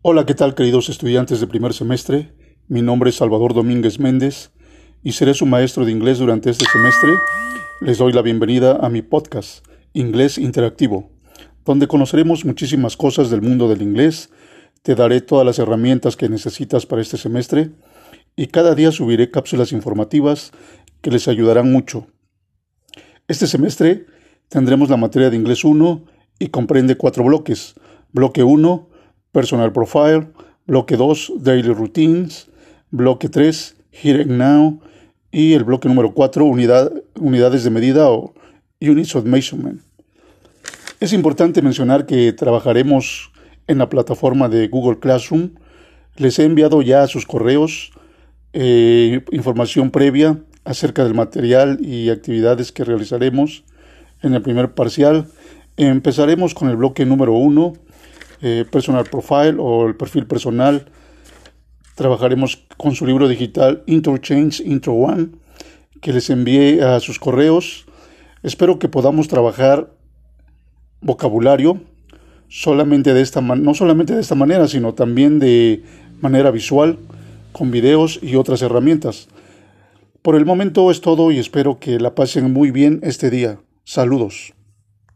Hola, ¿qué tal queridos estudiantes de primer semestre? Mi nombre es Salvador Domínguez Méndez y seré su maestro de inglés durante este semestre. Les doy la bienvenida a mi podcast, Inglés Interactivo, donde conoceremos muchísimas cosas del mundo del inglés. Te daré todas las herramientas que necesitas para este semestre y cada día subiré cápsulas informativas que les ayudarán mucho. Este semestre tendremos la materia de inglés 1 y comprende cuatro bloques. Bloque 1, Personal Profile, bloque 2, Daily Routines, bloque 3, Here and Now y el bloque número 4, unidad, unidades de medida o Units of Measurement. Es importante mencionar que trabajaremos en la plataforma de Google Classroom. Les he enviado ya a sus correos eh, información previa acerca del material y actividades que realizaremos en el primer parcial. Empezaremos con el bloque número 1 eh, personal Profile o el perfil personal. Trabajaremos con su libro digital Interchange Intro One, que les envié a sus correos. Espero que podamos trabajar vocabulario solamente de esta no solamente de esta manera, sino también de manera visual, con videos y otras herramientas. Por el momento es todo y espero que la pasen muy bien este día. Saludos.